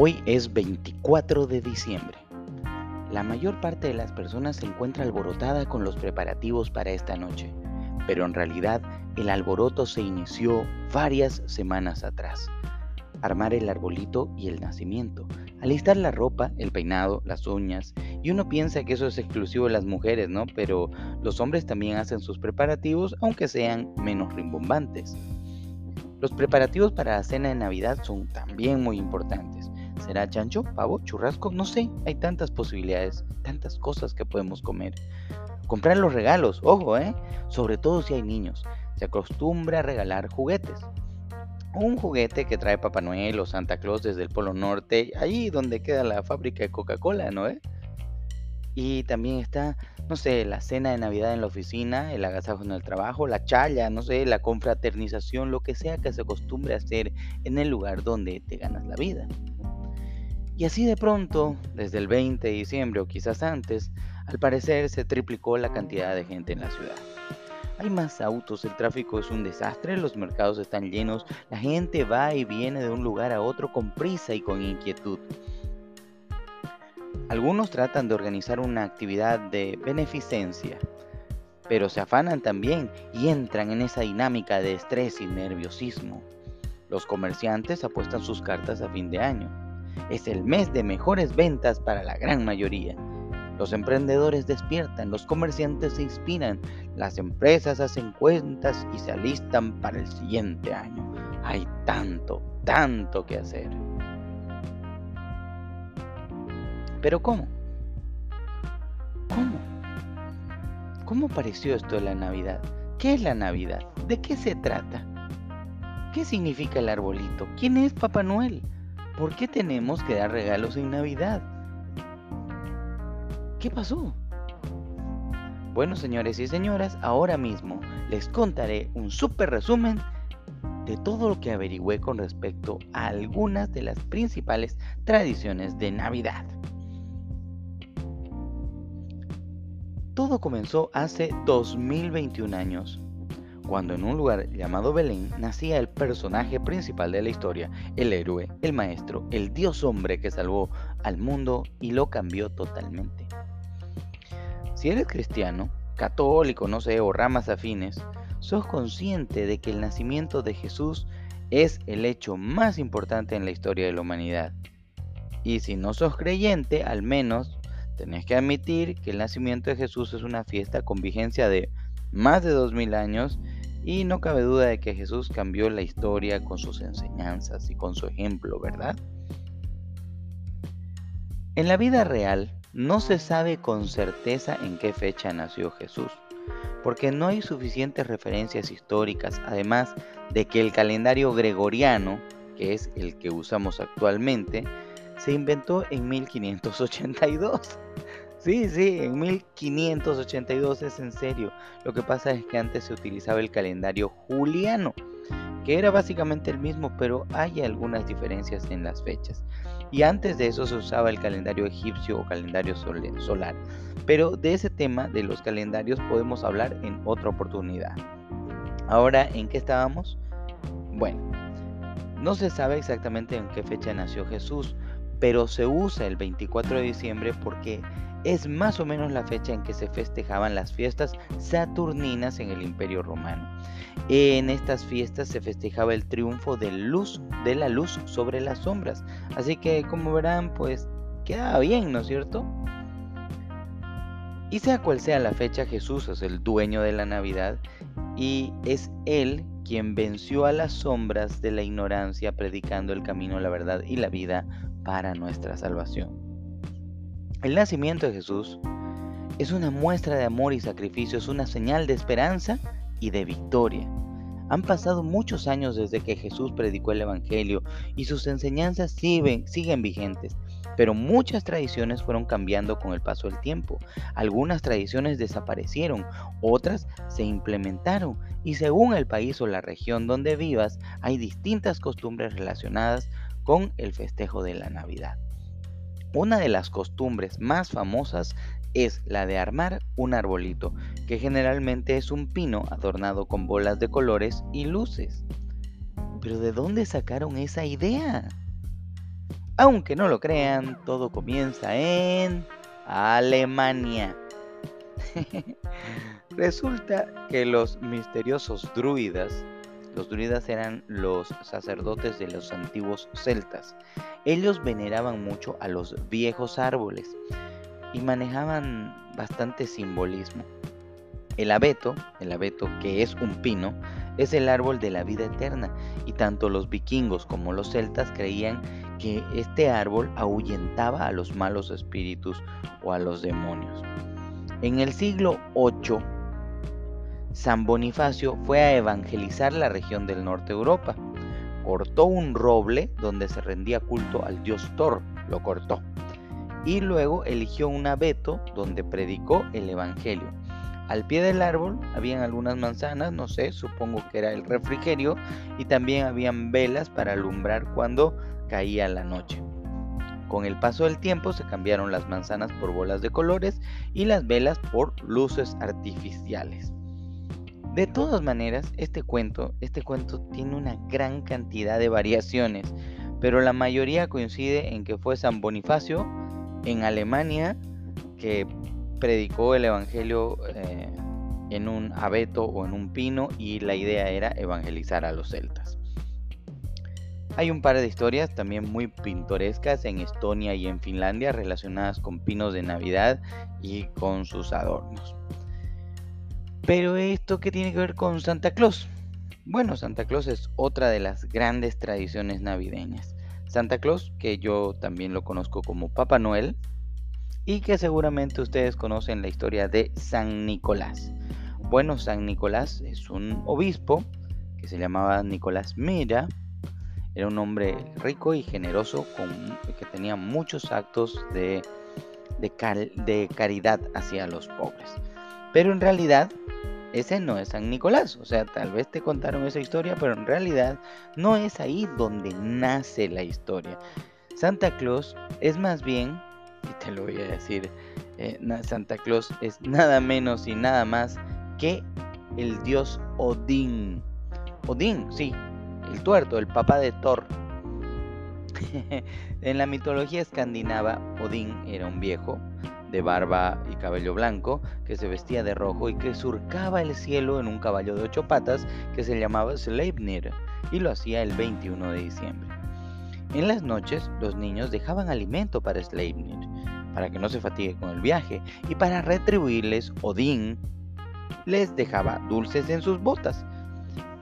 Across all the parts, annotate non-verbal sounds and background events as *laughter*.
Hoy es 24 de diciembre. La mayor parte de las personas se encuentra alborotada con los preparativos para esta noche, pero en realidad el alboroto se inició varias semanas atrás. Armar el arbolito y el nacimiento, alistar la ropa, el peinado, las uñas, y uno piensa que eso es exclusivo de las mujeres, ¿no? Pero los hombres también hacen sus preparativos, aunque sean menos rimbombantes. Los preparativos para la cena de Navidad son también muy importantes. ¿Será chancho, pavo, churrasco? No sé, hay tantas posibilidades, tantas cosas que podemos comer. Comprar los regalos, ojo, ¿eh? Sobre todo si hay niños. Se acostumbra a regalar juguetes. Un juguete que trae Papá Noel o Santa Claus desde el Polo Norte, ahí donde queda la fábrica de Coca-Cola, ¿no? Y también está, no sé, la cena de Navidad en la oficina, el agasajo en el trabajo, la chaya, no sé, la confraternización, lo que sea que se acostumbre a hacer en el lugar donde te ganas la vida. Y así de pronto, desde el 20 de diciembre o quizás antes, al parecer se triplicó la cantidad de gente en la ciudad. Hay más autos, el tráfico es un desastre, los mercados están llenos, la gente va y viene de un lugar a otro con prisa y con inquietud. Algunos tratan de organizar una actividad de beneficencia, pero se afanan también y entran en esa dinámica de estrés y nerviosismo. Los comerciantes apuestan sus cartas a fin de año. Es el mes de mejores ventas para la gran mayoría. Los emprendedores despiertan, los comerciantes se inspiran, las empresas hacen cuentas y se alistan para el siguiente año. Hay tanto, tanto que hacer. Pero ¿cómo? ¿Cómo? ¿Cómo pareció esto de la Navidad? ¿Qué es la Navidad? ¿De qué se trata? ¿Qué significa el arbolito? ¿Quién es Papá Noel? ¿Por qué tenemos que dar regalos en Navidad? ¿Qué pasó? Bueno, señores y señoras, ahora mismo les contaré un súper resumen de todo lo que averigüé con respecto a algunas de las principales tradiciones de Navidad. Todo comenzó hace 2021 años, cuando en un lugar llamado Belén nacía el personaje principal de la historia, el héroe, el maestro, el dios hombre que salvó al mundo y lo cambió totalmente. Si eres cristiano, católico, no sé, o ramas afines, sos consciente de que el nacimiento de Jesús es el hecho más importante en la historia de la humanidad. Y si no sos creyente, al menos tenés que admitir que el nacimiento de Jesús es una fiesta con vigencia de más de 2000 años y no cabe duda de que Jesús cambió la historia con sus enseñanzas y con su ejemplo, ¿verdad? En la vida real no se sabe con certeza en qué fecha nació Jesús, porque no hay suficientes referencias históricas, además de que el calendario gregoriano, que es el que usamos actualmente, se inventó en 1582. Sí, sí, en 1582 es en serio. Lo que pasa es que antes se utilizaba el calendario juliano, que era básicamente el mismo, pero hay algunas diferencias en las fechas. Y antes de eso se usaba el calendario egipcio o calendario solar. Pero de ese tema, de los calendarios, podemos hablar en otra oportunidad. Ahora, ¿en qué estábamos? Bueno, no se sabe exactamente en qué fecha nació Jesús, pero se usa el 24 de diciembre porque es más o menos la fecha en que se festejaban las fiestas saturninas en el Imperio Romano. En estas fiestas se festejaba el triunfo de, luz, de la luz sobre las sombras. Así que como verán, pues quedaba bien, ¿no es cierto? Y sea cual sea la fecha, Jesús es el dueño de la Navidad y es Él quien venció a las sombras de la ignorancia predicando el camino, la verdad y la vida para nuestra salvación. El nacimiento de Jesús es una muestra de amor y sacrificio, es una señal de esperanza y de victoria. Han pasado muchos años desde que Jesús predicó el Evangelio y sus enseñanzas siguen, siguen, vigentes, pero muchas tradiciones fueron cambiando con el paso del tiempo. Algunas tradiciones desaparecieron, otras se implementaron y según el país o la región donde vivas hay distintas costumbres relacionadas con el festejo de la Navidad. Una de las costumbres más famosas es la de armar un arbolito, que generalmente es un pino adornado con bolas de colores y luces. Pero ¿de dónde sacaron esa idea? Aunque no lo crean, todo comienza en Alemania. *laughs* Resulta que los misteriosos druidas, los druidas eran los sacerdotes de los antiguos celtas. Ellos veneraban mucho a los viejos árboles y manejaban bastante simbolismo. El abeto, el abeto que es un pino, es el árbol de la vida eterna y tanto los vikingos como los celtas creían que este árbol ahuyentaba a los malos espíritus o a los demonios. En el siglo VIII, San Bonifacio fue a evangelizar la región del norte de Europa. Cortó un roble donde se rendía culto al dios Thor, lo cortó. Y luego eligió un abeto donde predicó el evangelio. Al pie del árbol habían algunas manzanas, no sé, supongo que era el refrigerio, y también habían velas para alumbrar cuando caía la noche. Con el paso del tiempo se cambiaron las manzanas por bolas de colores y las velas por luces artificiales. De todas maneras, este cuento, este cuento tiene una gran cantidad de variaciones, pero la mayoría coincide en que fue San Bonifacio en Alemania que predicó el evangelio eh, en un abeto o en un pino y la idea era evangelizar a los celtas. Hay un par de historias también muy pintorescas en Estonia y en Finlandia relacionadas con pinos de Navidad y con sus adornos. Pero esto qué tiene que ver con Santa Claus? Bueno, Santa Claus es otra de las grandes tradiciones navideñas. Santa Claus, que yo también lo conozco como Papá Noel, y que seguramente ustedes conocen la historia de San Nicolás. Bueno, San Nicolás es un obispo que se llamaba Nicolás Mira, era un hombre rico y generoso que tenía muchos actos de, de, caridad hacia los pobres. Pero en realidad ese no es San Nicolás. O sea, tal vez te contaron esa historia, pero en realidad no es ahí donde nace la historia. Santa Claus es más bien, y te lo voy a decir, eh, Santa Claus es nada menos y nada más que el dios Odín. Odín, sí, el tuerto, el papá de Thor. *laughs* en la mitología escandinava, Odín era un viejo de barba y cabello blanco que se vestía de rojo y que surcaba el cielo en un caballo de ocho patas que se llamaba Sleipnir y lo hacía el 21 de diciembre. En las noches, los niños dejaban alimento para Sleipnir, para que no se fatigue con el viaje, y para retribuirles, Odín les dejaba dulces en sus botas,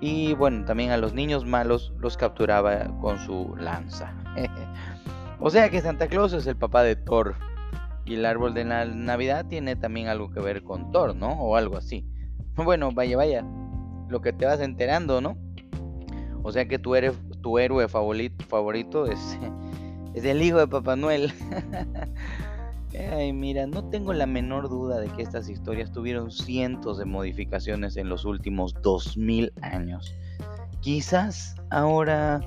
y bueno, también a los niños malos los capturaba con su lanza. *laughs* o sea que Santa Claus es el papá de Thor. Y el árbol de la Navidad tiene también algo que ver con Thor, ¿no? O algo así. *laughs* Bueno, vaya, vaya. Lo que te vas enterando, ¿no? O sea que tu, eres, tu héroe favorito, favorito es, *laughs* es el hijo de Papá Noel. *laughs* Ay, mira, no tengo la menor duda de que estas historias tuvieron cientos de modificaciones en los últimos 2000 años. Quizás ahora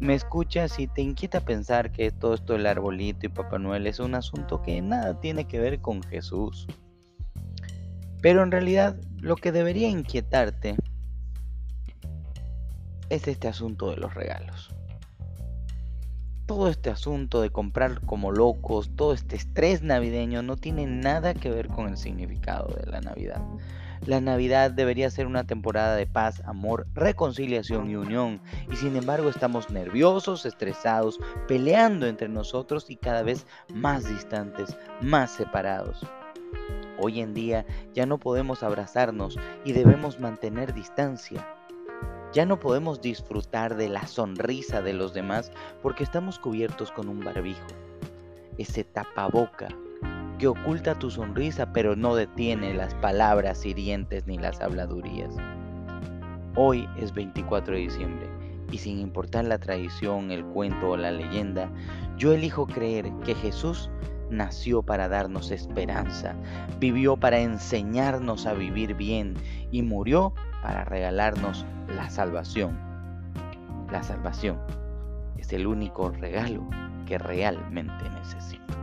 me escuchas y te inquieta pensar que todo esto del arbolito y Papá Noel es un asunto que nada tiene que ver con Jesús. Pero en realidad lo que debería inquietarte es este asunto de los regalos todo este asunto de comprar como locos, todo este estrés navideño no tiene nada que ver con el significado de la Navidad. La Navidad debería ser una temporada de paz, amor, reconciliación y unión, y sin embargo estamos nerviosos, estresados, peleando entre nosotros y cada vez más distantes, más separados. Hoy en día ya no podemos abrazarnos y debemos mantener distancia. Ya no podemos disfrutar de la sonrisa de los demás porque estamos cubiertos con un barbijo. Ese tapaboca que oculta tu sonrisa pero no detiene las palabras hirientes ni las habladurías. Hoy es 24 de diciembre y sin importar la tradición, el cuento o la leyenda, yo elijo creer que Jesús nació para darnos esperanza, vivió para enseñarnos a vivir bien y murió para regalarnos la salvación. La salvación es el único regalo que realmente necesito.